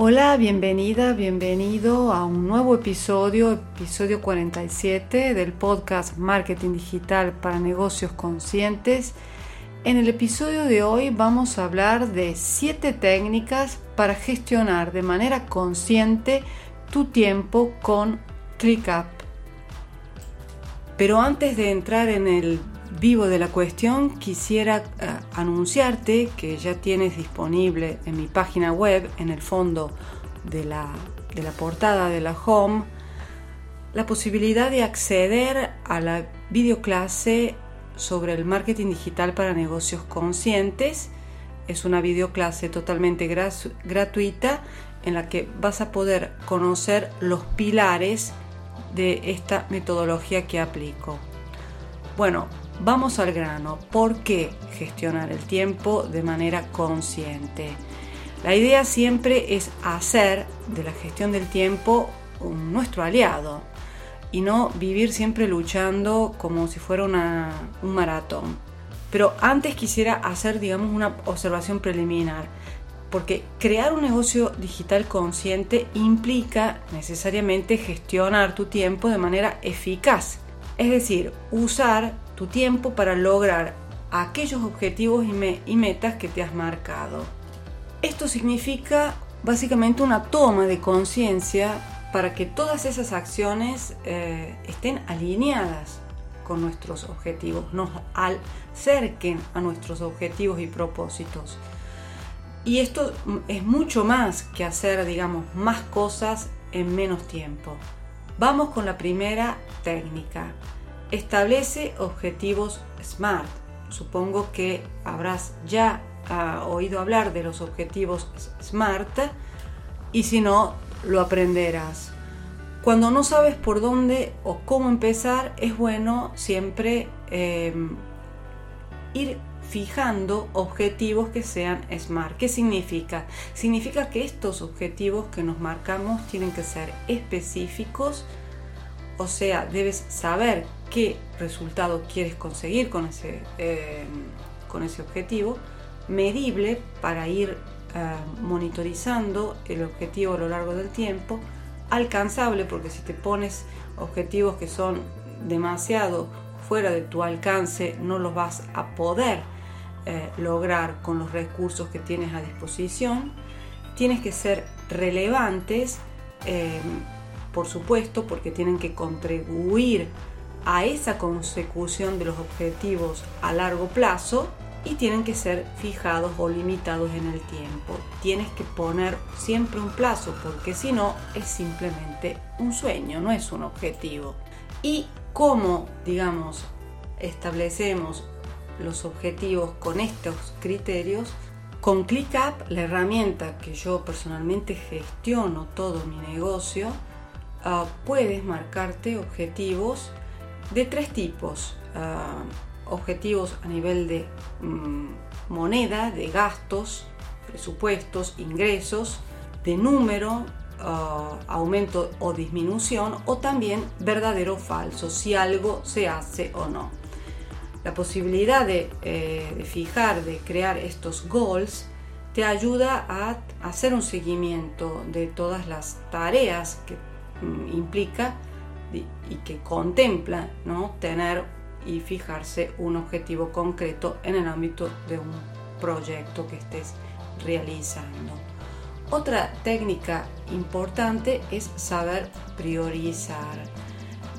Hola, bienvenida, bienvenido a un nuevo episodio, episodio 47 del podcast Marketing Digital para Negocios Conscientes. En el episodio de hoy vamos a hablar de 7 técnicas para gestionar de manera consciente tu tiempo con ClickUp. Pero antes de entrar en el vivo de la cuestión, quisiera eh, anunciarte que ya tienes disponible en mi página web, en el fondo de la, de la portada de la home, la posibilidad de acceder a la videoclase sobre el marketing digital para negocios conscientes. Es una videoclase totalmente gratuita en la que vas a poder conocer los pilares de esta metodología que aplico. Bueno, Vamos al grano. ¿Por qué gestionar el tiempo de manera consciente? La idea siempre es hacer de la gestión del tiempo nuestro aliado y no vivir siempre luchando como si fuera un maratón. Pero antes quisiera hacer, digamos, una observación preliminar, porque crear un negocio digital consciente implica necesariamente gestionar tu tiempo de manera eficaz, es decir, usar tu tiempo para lograr aquellos objetivos y, metas que te has marcado. Esto significa básicamente una toma de conciencia para que todas esas acciones eh, estén alineadas con nuestros objetivos, nos acerquen a nuestros objetivos y propósitos. Y esto es mucho más que hacer, digamos, más cosas en menos tiempo. Vamos con la primera técnica. Establece objetivos SMART. Supongo que habrás ya ah, oído hablar de los objetivos SMART y si no, lo aprenderás. Cuando no sabes por dónde o cómo empezar, es bueno siempre em, ir fijando objetivos que sean SMART. ¿Qué significa? Significa que estos objetivos que nos marcamos tienen que ser específicos, o sea, debes saber qué resultado quieres conseguir con ese, eh, con ese objetivo, medible para ir eh, monitorizando el objetivo a lo largo del tiempo, alcanzable porque si te pones objetivos que son demasiado fuera de tu alcance no los vas a poder eh, lograr con los recursos que tienes a disposición. Tienes que ser relevantes por supuesto, porque tienen que contribuir a esa consecución de los objetivos a largo plazo y tienen que ser fijados o limitados en el tiempo. Tienes que poner siempre un plazo porque si no es simplemente un sueño, no es un objetivo. Y cómo, digamos, establecemos los objetivos con estos criterios, con ClickUp, la herramienta que yo personalmente gestiono todo mi negocio, Ah, puedes marcarte objetivos de tres tipos. Ah, objetivos a nivel de mm, moneda, de gastos, presupuestos, ingresos, de número, ah, aumento o disminución, o también verdadero o falso, si algo se hace o no. La posibilidad de, eh, fijar, de crear estos goals, te ayuda a hacer un seguimiento de todas las tareas que Mm, implica y que contempla ¿no? tener y fijarse un objetivo concreto en el ámbito de un proyecto que estés realizando. Otra técnica importante es saber priorizar.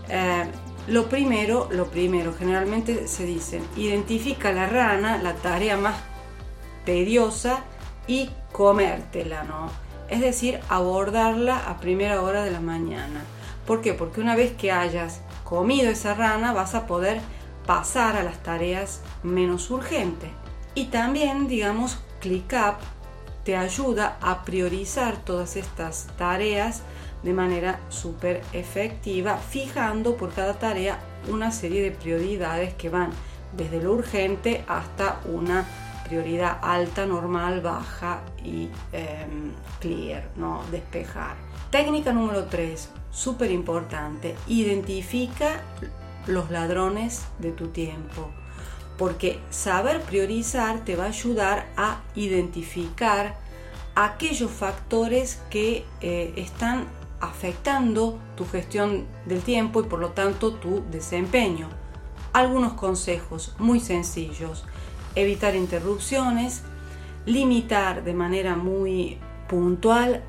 Eh, lo primero, lo primero, generalmente se dice, identifica la rana, la tarea más tediosa y comértela, ¿no? es decir, abordarla a primera hora de la mañana. ¿Por qué? Porque una vez que hayas comido esa rana vas a poder pasar a las tareas menos urgentes. Y también, digamos, ClickUp te ayuda a priorizar todas estas tareas de manera súper efectiva, fijando por cada tarea una serie de prioridades que van desde lo urgente hasta una prioridad alta, normal, baja y em, clear, ¿no? despejar. Técnica número 3, súper importante, identifica los ladrones de tu tiempo, porque saber priorizar te va a ayudar a identificar aquellos factores que eh, están afectando tu gestión del tiempo y por lo tanto tu desempeño. Algunos consejos muy sencillos. Evitar interrupciones, limitar de manera muy puntual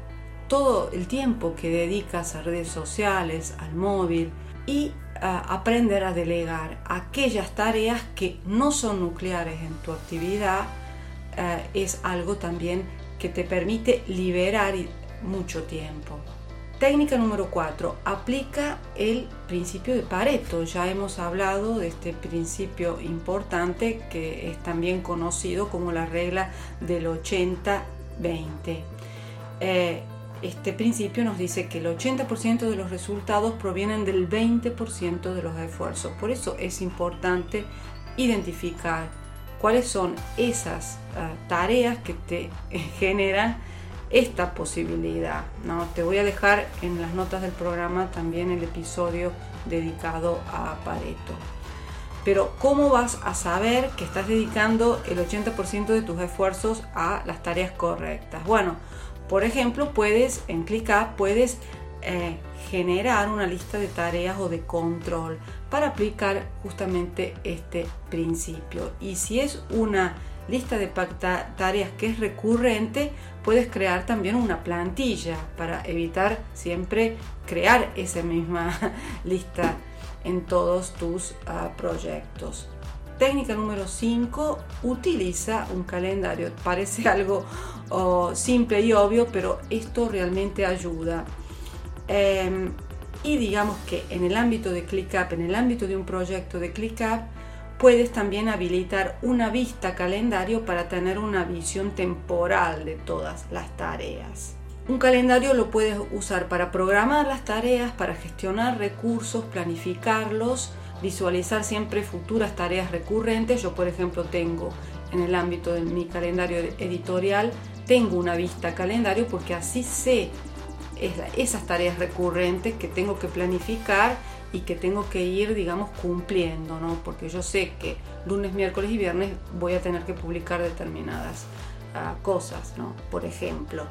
todo el tiempo que dedicas a redes sociales, al móvil y aprender a delegar aquellas tareas que no son nucleares en tu actividad eh, es algo también que te permite liberar mucho tiempo. Técnica número 4. Aplica el principio de Pareto. Ya hemos hablado de este principio importante que es también conocido como la regla del 80-20. Eh, este principio nos dice que el 80% de los resultados provienen del 20% de los esfuerzos. Por eso es importante identificar cuáles son esas ah, tareas que te generan esta posibilidad. ¿no? Te voy a dejar en las notas del programa también el episodio dedicado a Pareto. Pero ¿cómo vas a saber que estás dedicando el 80% de tus esfuerzos a las tareas correctas? Bueno, por ejemplo, puedes en ClickUp puedes eh, generar una lista de tareas o de control para aplicar justamente este principio. Y si es una lista de tareas que es recurrente, puedes crear también una plantilla para evitar siempre crear esa misma lista en todos tus ah, proyectos. Técnica número 5, utiliza un calendario. Parece algo simple y obvio, pero esto realmente ayuda. Em, y digamos que en el ámbito de ClickUp, en el ámbito de un proyecto de ClickUp, Puedes también habilitar una vista calendario para tener una visión temporal de todas las tareas. Un calendario lo puedes usar para programar las tareas, para gestionar recursos, planificarlos, visualizar siempre futuras tareas recurrentes. Yo, por ejemplo, tengo en el ámbito de mi calendario editorial, tengo una vista calendario porque así sé esas tareas recurrentes que tengo que planificar y que tengo que ir, digamos, cumpliendo, ¿no? Porque yo sé que lunes, miércoles y viernes voy a tener que publicar determinadas ah, cosas, ¿no? Por ejemplo.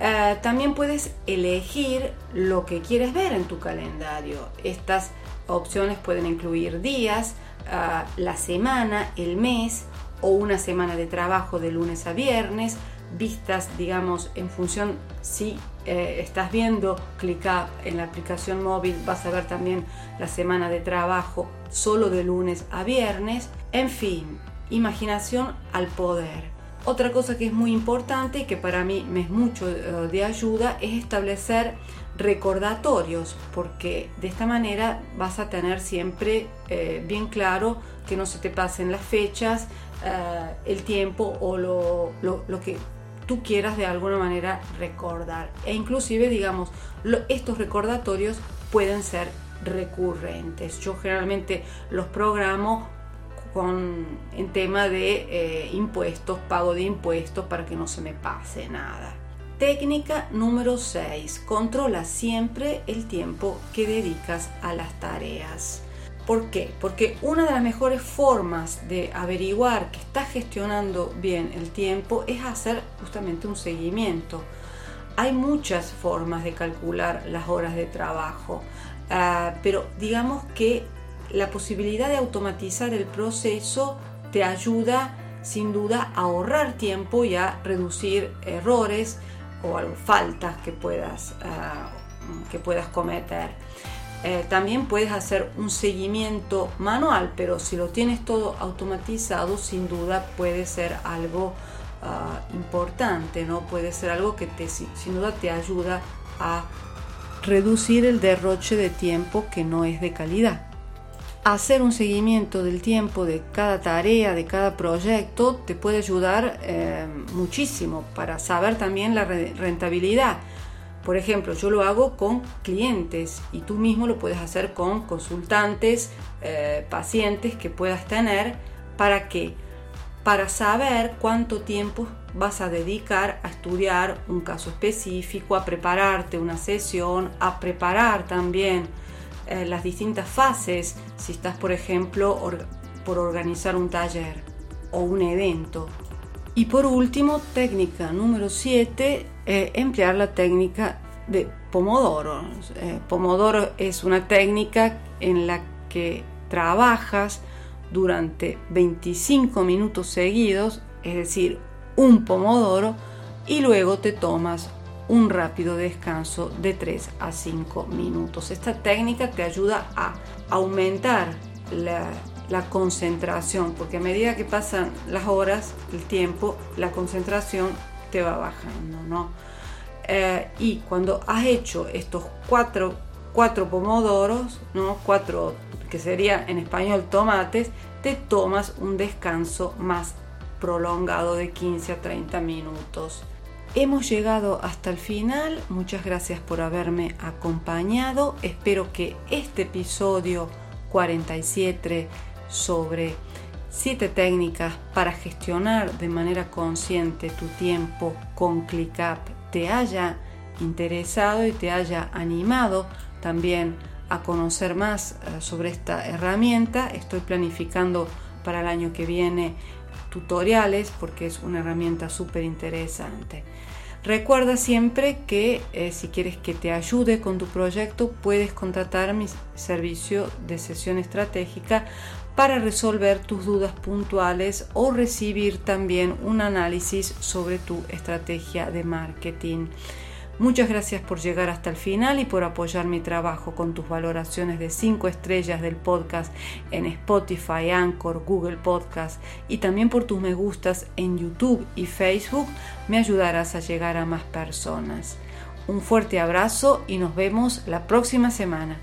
Ah, también puedes elegir lo que quieres ver en tu calendario. Estas opciones pueden incluir días, ah, la semana, el mes o una semana de trabajo de lunes a viernes, vistas, digamos, en función si eh, estás viendo, clica en la aplicación móvil, vas a ver también la semana de trabajo solo de lunes a viernes. En fin, imaginación al poder. Otra cosa que es muy importante y que para mí me es mucho eh, de ayuda es establecer recordatorios, porque de esta manera vas a tener siempre eh, bien claro que no se te pasen las fechas, el tiempo o lo, lo que tú quieras de alguna manera recordar. E inclusive, digamos, estos recordatorios pueden ser recurrentes. Yo generalmente los programo con, en tema de eh, impuestos, pago de impuestos para que no se me pase nada. Técnica número 6. Controla siempre el tiempo que dedicas a las tareas. ¿Por qué? Porque una de las mejores formas de averiguar que estás gestionando bien el tiempo es hacer justamente un seguimiento. Hay muchas formas de calcular las horas de trabajo, ah, pero digamos que la posibilidad de automatizar el proceso te ayuda sin duda a ahorrar tiempo y a reducir errores o faltas que puedas, ah, que puedas cometer. Eh, también puedes hacer un seguimiento manual, pero si lo tienes todo automatizado, sin duda puede ser algo ah, importante, ¿no? Puede ser algo que te, sin duda te ayuda a reducir el derroche de tiempo que no es de calidad. hacer un seguimiento del tiempo de cada tarea, de cada proyecto, te puede ayudar eh, muchísimo para saber también la rentabilidad. Por ejemplo, yo lo hago con clientes y tú mismo lo puedes hacer con consultantes, eh, pacientes que puedas tener. ¿Para qué? Para saber cuánto tiempo vas a dedicar a estudiar un caso específico, a prepararte una sesión, a preparar también eh, las distintas fases, si estás, por ejemplo, por organizar un taller o un evento. Y por último, técnica número 7, eh, emplear la técnica de Pomodoro. Eh, Pomodoro es una técnica en la que trabajas durante 25 minutos seguidos, es decir, un Pomodoro, y luego te tomas un rápido descanso de 3 a 5 minutos. Esta técnica te ayuda a aumentar la, concentración, porque a medida que pasan las horas, el tiempo, la concentración te va bajando, ¿no? Eh, y cuando has hecho estos cuatro, cuatro pomodoros, ¿no? Cuatro, que sería en español tomates, te tomas un descanso más prolongado de 15 a 30 minutos. Hemos llegado hasta el final, muchas gracias por haberme acompañado, espero que este episodio 47 sobre 7 técnicas para gestionar de manera consciente tu tiempo con ClickUp te haya interesado y te haya animado también a conocer más eh, sobre esta herramienta. Estoy planificando para el año que viene tutoriales porque es una herramienta súper interesante. Recuerda siempre que eh, si quieres que te ayude con tu proyecto puedes contratar mi servicio de sesión estratégica para resolver tus dudas puntuales o recibir también un análisis sobre tu estrategia de marketing. Muchas gracias por llegar hasta el final y por apoyar mi trabajo con tus valoraciones de 5 estrellas del podcast en Spotify, Anchor, Google Podcast y también por tus me gustas en YouTube y Facebook. Me ayudarás a llegar a más personas. Un fuerte abrazo y nos vemos la próxima semana.